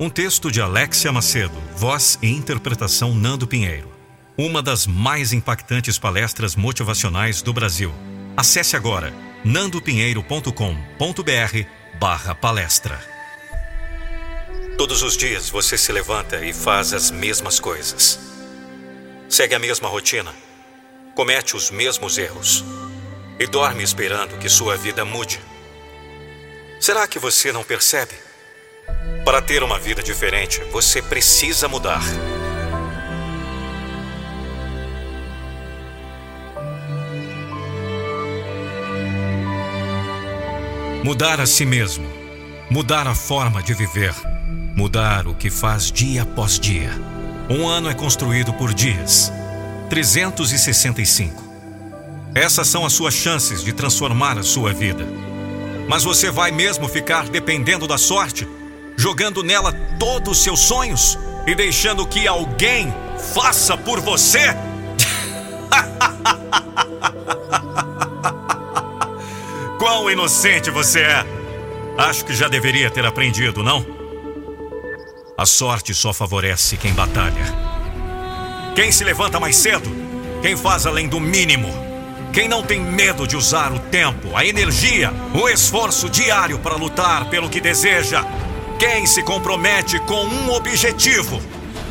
Um texto de Alexia Macedo, voz e interpretação Nando Pinheiro. Uma das mais impactantes palestras motivacionais do Brasil. Acesse agora nandopinheiro.com.br barra palestra. Todos os dias você se levanta e faz as mesmas coisas. Segue a mesma rotina. Comete os mesmos erros. E dorme esperando que sua vida mude. Será que você não percebe? Para ter uma vida diferente, você precisa mudar. Mudar a si mesmo. Mudar a forma de viver. Mudar o que faz dia após dia. Um ano é construído por dias. 365. Essas são as suas chances de transformar a sua vida. Mas você vai mesmo ficar dependendo da sorte, jogando nela todos os seus sonhos e deixando que alguém faça por você? Quão inocente você é! Acho que já deveria ter aprendido, não? A sorte só favorece quem batalha. Quem se levanta mais cedo, quem faz além do mínimo quem não tem medo de usar o tempo, a energia, o esforço diário para lutar pelo que deseja. Quem se compromete com um objetivo.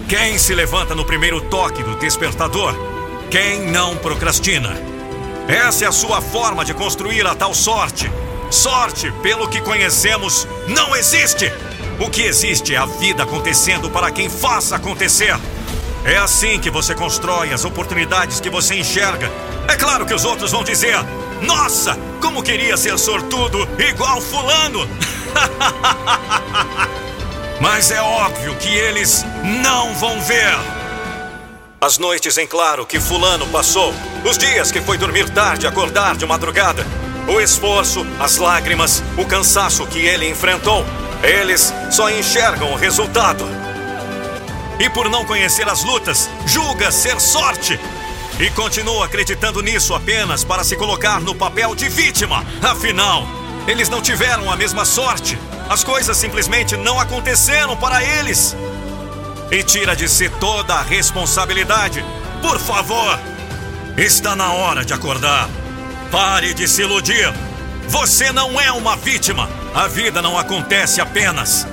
Quem se levanta no primeiro toque do despertador. Quem não procrastina. Essa é a sua forma de construir a tal sorte. Sorte, pelo que conhecemos, não existe. O que existe é a vida acontecendo para quem faça acontecer. É assim que você constrói as oportunidades que você enxerga é claro que os outros vão dizer: Nossa, como queria ser sortudo igual Fulano! Mas é óbvio que eles não vão ver. As noites em claro que Fulano passou, os dias que foi dormir tarde, acordar de madrugada, o esforço, as lágrimas, o cansaço que ele enfrentou, eles só enxergam o resultado. E por não conhecer as lutas, julga ser sorte e continua acreditando nisso apenas para se colocar no papel de vítima. Afinal, eles não tiveram a mesma sorte. As coisas simplesmente não aconteceram para eles. E tira de si toda a responsabilidade. Por favor, está na hora de acordar. Pare de se iludir. Você não é uma vítima. A vida não acontece apenas.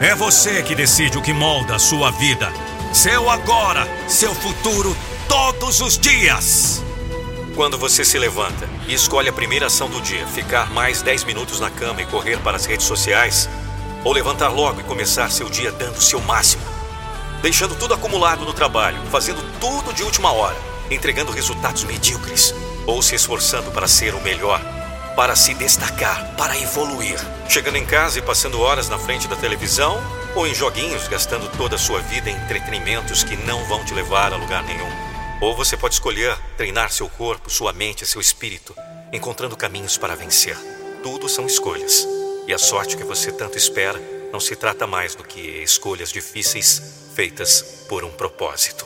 É você que decide o que molda a sua vida. Seu agora, seu futuro todos os dias. Quando você se levanta e escolhe a primeira ação do dia, ficar mais 10 minutos na cama e correr para as redes sociais, ou levantar logo e começar seu dia dando o seu máximo, deixando tudo acumulado no trabalho, fazendo tudo de última hora, entregando resultados medíocres, ou se esforçando para ser o melhor, para se destacar, para evoluir, chegando em casa e passando horas na frente da televisão ou em joguinhos, gastando toda a sua vida em entretenimentos que não vão te levar a lugar nenhum. Ou você pode escolher treinar seu corpo, sua mente, seu espírito, encontrando caminhos para vencer. Tudo são escolhas. E a sorte que você tanto espera não se trata mais do que escolhas difíceis feitas por um propósito.